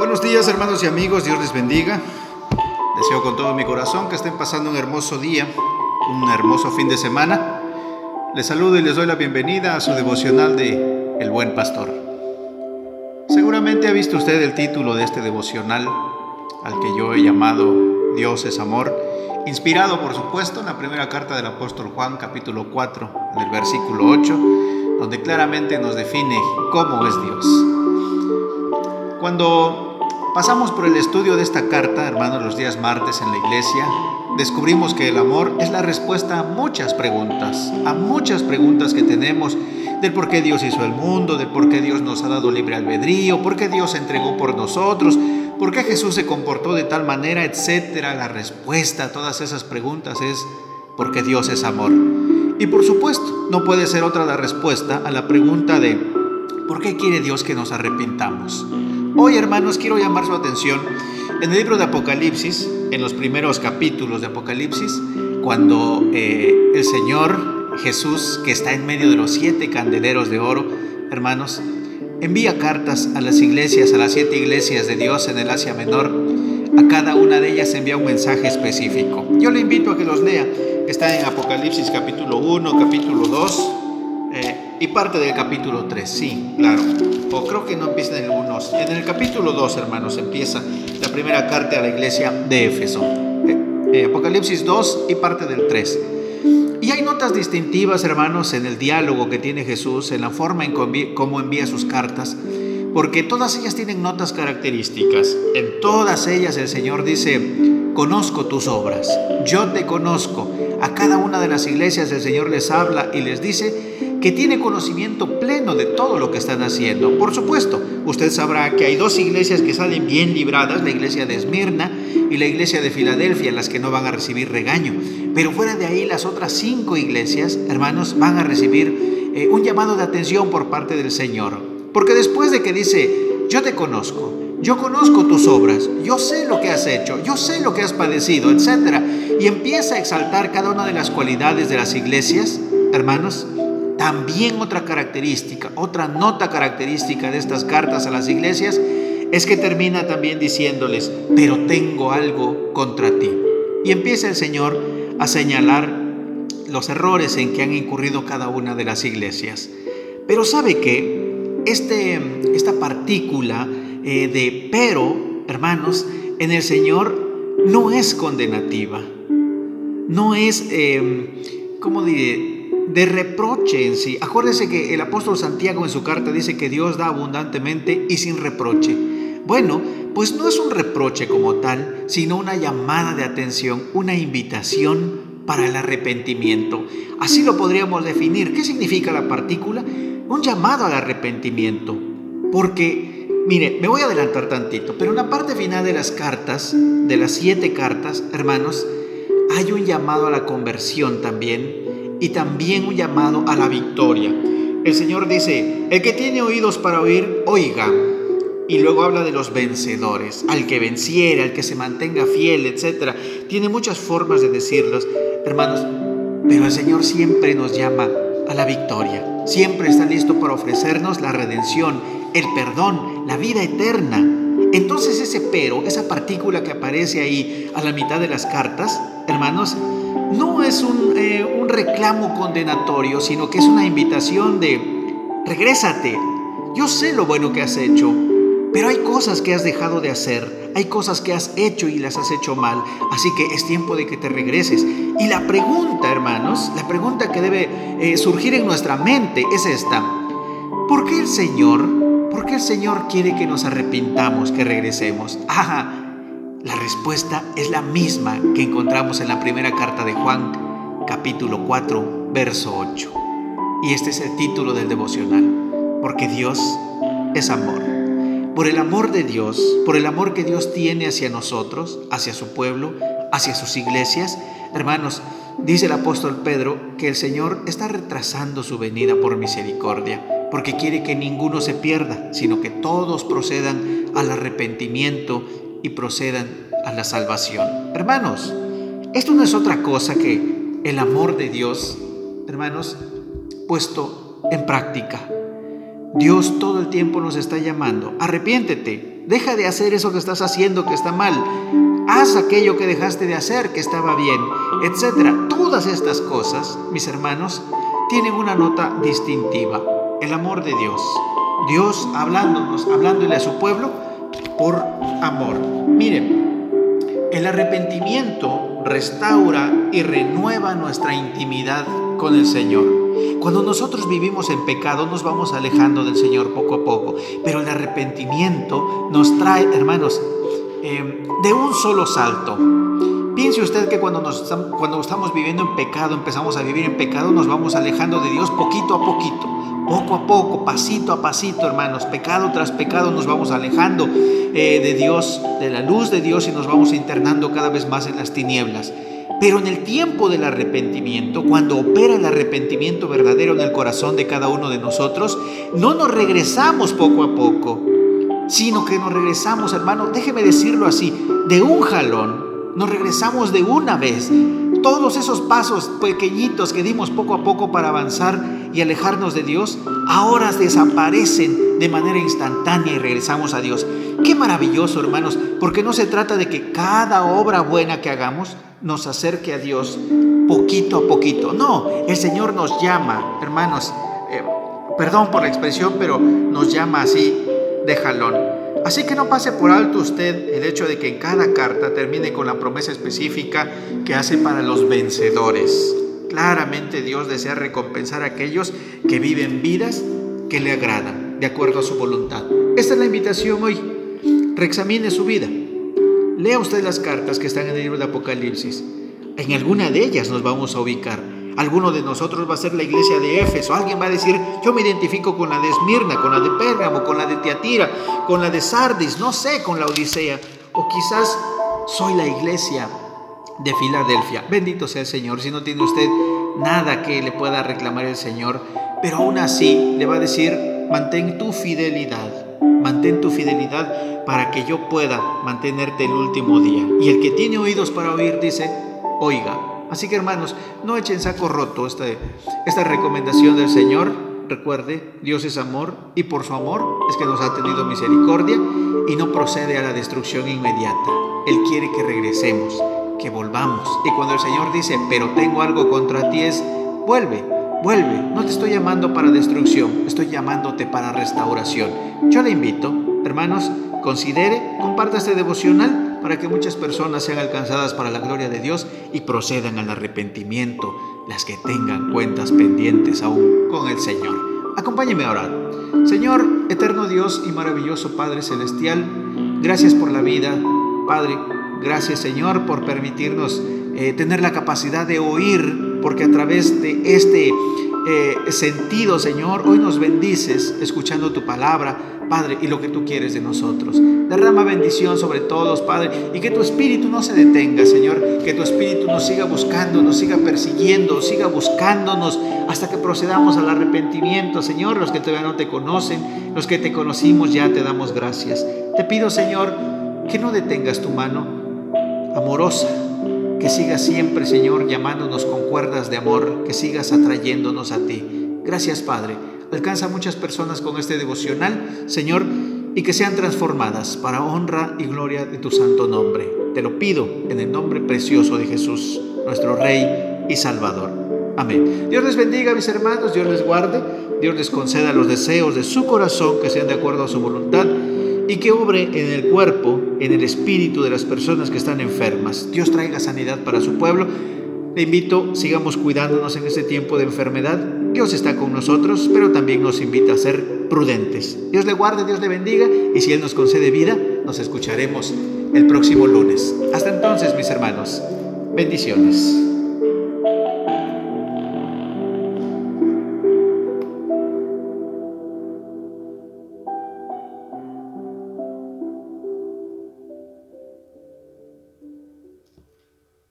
Buenos días hermanos y amigos, Dios les bendiga. Deseo con todo mi corazón que estén pasando un hermoso día, un hermoso fin de semana. Les saludo y les doy la bienvenida a su devocional de El Buen Pastor. Seguramente ha visto usted el título de este devocional, al que yo he llamado Dios es amor, inspirado por supuesto en la primera carta del apóstol Juan capítulo 4, en el versículo 8, donde claramente nos define cómo es Dios. Cuando pasamos por el estudio de esta carta, hermanos, los días martes en la iglesia, descubrimos que el amor es la respuesta a muchas preguntas, a muchas preguntas que tenemos del por qué Dios hizo el mundo, del por qué Dios nos ha dado libre albedrío, por qué Dios se entregó por nosotros, por qué Jesús se comportó de tal manera, etcétera. La respuesta a todas esas preguntas es porque Dios es amor. Y por supuesto, no puede ser otra la respuesta a la pregunta de ¿por qué quiere Dios que nos arrepintamos? Hoy, hermanos, quiero llamar su atención en el libro de Apocalipsis, en los primeros capítulos de Apocalipsis, cuando eh, el Señor Jesús, que está en medio de los siete candeleros de oro, hermanos, envía cartas a las iglesias, a las siete iglesias de Dios en el Asia Menor. A cada una de ellas envía un mensaje específico. Yo le invito a que los lea. Está en Apocalipsis capítulo 1, capítulo 2 eh, y parte del capítulo 3. Sí, claro. O creo que no empieza en el 1. En el capítulo 2, hermanos, empieza la primera carta a la iglesia de Éfeso. Eh, eh, Apocalipsis 2 y parte del 3. Y hay notas distintivas, hermanos, en el diálogo que tiene Jesús, en la forma en cómo envía sus cartas, porque todas ellas tienen notas características. En todas ellas el Señor dice, conozco tus obras, yo te conozco. A cada una de las iglesias el Señor les habla y les dice que tiene conocimiento pleno de todo lo que están haciendo. Por supuesto, usted sabrá que hay dos iglesias que salen bien libradas, la iglesia de Esmirna y la iglesia de Filadelfia, las que no van a recibir regaño. Pero fuera de ahí, las otras cinco iglesias, hermanos, van a recibir eh, un llamado de atención por parte del Señor. Porque después de que dice, yo te conozco, yo conozco tus obras, yo sé lo que has hecho, yo sé lo que has padecido, etc. Y empieza a exaltar cada una de las cualidades de las iglesias, hermanos, también otra característica, otra nota característica de estas cartas a las iglesias es que termina también diciéndoles, pero tengo algo contra ti. Y empieza el Señor a señalar los errores en que han incurrido cada una de las iglesias. Pero sabe que este, esta partícula eh, de pero, hermanos, en el Señor no es condenativa, no es, eh, ¿cómo diré? De reproche en sí. Acuérdese que el apóstol Santiago en su carta dice que Dios da abundantemente y sin reproche. Bueno, pues no es un reproche como tal, sino una llamada de atención, una invitación para el arrepentimiento. Así lo podríamos definir. ¿Qué significa la partícula? Un llamado al arrepentimiento. Porque, mire, me voy a adelantar tantito, pero en la parte final de las cartas, de las siete cartas, hermanos, hay un llamado a la conversión también y también un llamado a la victoria. El Señor dice, el que tiene oídos para oír, oiga. Y luego habla de los vencedores, al que venciera, al que se mantenga fiel, etc. Tiene muchas formas de decirlos, hermanos, pero el Señor siempre nos llama a la victoria. Siempre está listo para ofrecernos la redención, el perdón, la vida eterna. Entonces ese pero, esa partícula que aparece ahí a la mitad de las cartas, hermanos, no es eh, un, reclamo condenatorio, sino que es una invitación de, regrésate, yo sé lo bueno que has hecho, pero hay cosas que has dejado de hacer, hay cosas que has hecho y las has hecho mal, así que es tiempo de que te regreses. Y la pregunta, hermanos, la pregunta que debe eh, surgir en nuestra mente es esta. ¿Por qué el Señor, por qué el Señor quiere que nos arrepintamos, que regresemos? respuesta es la misma que encontramos en la primera carta de Juan, capítulo 4, verso 8. Y este es el título del devocional, porque Dios es amor. Por el amor de Dios, por el amor que Dios tiene hacia nosotros, hacia su pueblo, hacia sus iglesias, hermanos, dice el apóstol Pedro que el Señor está retrasando su venida por misericordia, porque quiere que ninguno se pierda, sino que todos procedan al arrepentimiento y procedan a la salvación. Hermanos, esto no es otra cosa que el amor de Dios, hermanos, puesto en práctica. Dios todo el tiempo nos está llamando. Arrepiéntete. Deja de hacer eso que estás haciendo que está mal. Haz aquello que dejaste de hacer que estaba bien, etc. Todas estas cosas, mis hermanos, tienen una nota distintiva. El amor de Dios. Dios hablándonos, hablándole a su pueblo por amor. Miren, el arrepentimiento restaura y renueva nuestra intimidad con el Señor. Cuando nosotros vivimos en pecado nos vamos alejando del Señor poco a poco, pero el arrepentimiento nos trae, hermanos, eh, de un solo salto. Piense usted que cuando, nos, cuando estamos viviendo en pecado, empezamos a vivir en pecado, nos vamos alejando de Dios poquito a poquito, poco a poco, pasito a pasito, hermanos, pecado tras pecado nos vamos alejando eh, de Dios, de la luz de Dios y nos vamos internando cada vez más en las tinieblas. Pero en el tiempo del arrepentimiento, cuando opera el arrepentimiento verdadero en el corazón de cada uno de nosotros, no nos regresamos poco a poco, sino que nos regresamos, hermano, déjeme decirlo así, de un jalón, nos regresamos de una vez. Todos esos pasos pequeñitos que dimos poco a poco para avanzar y alejarnos de Dios, ahora desaparecen de manera instantánea y regresamos a Dios. Qué maravilloso, hermanos, porque no se trata de que cada obra buena que hagamos nos acerque a Dios poquito a poquito. No, el Señor nos llama, hermanos, eh, perdón por la expresión, pero nos llama así de jalón. Así que no pase por alto usted el hecho de que en cada carta termine con la promesa específica que hace para los vencedores. Claramente Dios desea recompensar a aquellos que viven vidas que le agradan, de acuerdo a su voluntad. Esta es la invitación hoy. Reexamine su vida. Lea usted las cartas que están en el libro de Apocalipsis. En alguna de ellas nos vamos a ubicar. Alguno de nosotros va a ser la iglesia de Éfeso. Alguien va a decir, yo me identifico con la de Esmirna, con la de Pérgamo, con la de Tiatira, con la de Sardis, no sé, con la Odisea. O quizás soy la iglesia de Filadelfia. Bendito sea el Señor. Si no tiene usted nada que le pueda reclamar el Señor, pero aún así le va a decir, mantén tu fidelidad. Mantén tu fidelidad para que yo pueda mantenerte el último día. Y el que tiene oídos para oír dice, oiga. Así que hermanos, no echen saco roto esta, esta recomendación del Señor. Recuerde, Dios es amor y por su amor es que nos ha tenido misericordia y no procede a la destrucción inmediata. Él quiere que regresemos, que volvamos. Y cuando el Señor dice, pero tengo algo contra ti es, vuelve, vuelve. No te estoy llamando para destrucción, estoy llamándote para restauración. Yo le invito, hermanos, considere, comparta este devocional para que muchas personas sean alcanzadas para la gloria de Dios y procedan al arrepentimiento, las que tengan cuentas pendientes aún con el Señor. Acompáñeme a orar. Señor, eterno Dios y maravilloso Padre Celestial, gracias por la vida, Padre. Gracias Señor por permitirnos eh, tener la capacidad de oír, porque a través de este eh, sentido, Señor, hoy nos bendices escuchando tu palabra, Padre, y lo que tú quieres de nosotros. Derrama bendición sobre todos, Padre, y que tu espíritu no se detenga, Señor, que tu espíritu nos siga buscando, nos siga persiguiendo, siga buscándonos hasta que procedamos al arrepentimiento, Señor, los que todavía no te conocen, los que te conocimos ya te damos gracias. Te pido, Señor, que no detengas tu mano amorosa, que sigas siempre, Señor, llamándonos con cuerdas de amor, que sigas atrayéndonos a ti. Gracias, Padre. Alcanza a muchas personas con este devocional, Señor, y que sean transformadas para honra y gloria de tu santo nombre. Te lo pido en el nombre precioso de Jesús, nuestro Rey y Salvador. Amén. Dios les bendiga, mis hermanos, Dios les guarde, Dios les conceda los deseos de su corazón que sean de acuerdo a su voluntad y que obre en el cuerpo, en el espíritu de las personas que están enfermas. Dios traiga sanidad para su pueblo. Le invito, sigamos cuidándonos en este tiempo de enfermedad. Dios está con nosotros, pero también nos invita a ser prudentes. Dios le guarde, Dios le bendiga y si Él nos concede vida, nos escucharemos el próximo lunes. Hasta entonces, mis hermanos, bendiciones.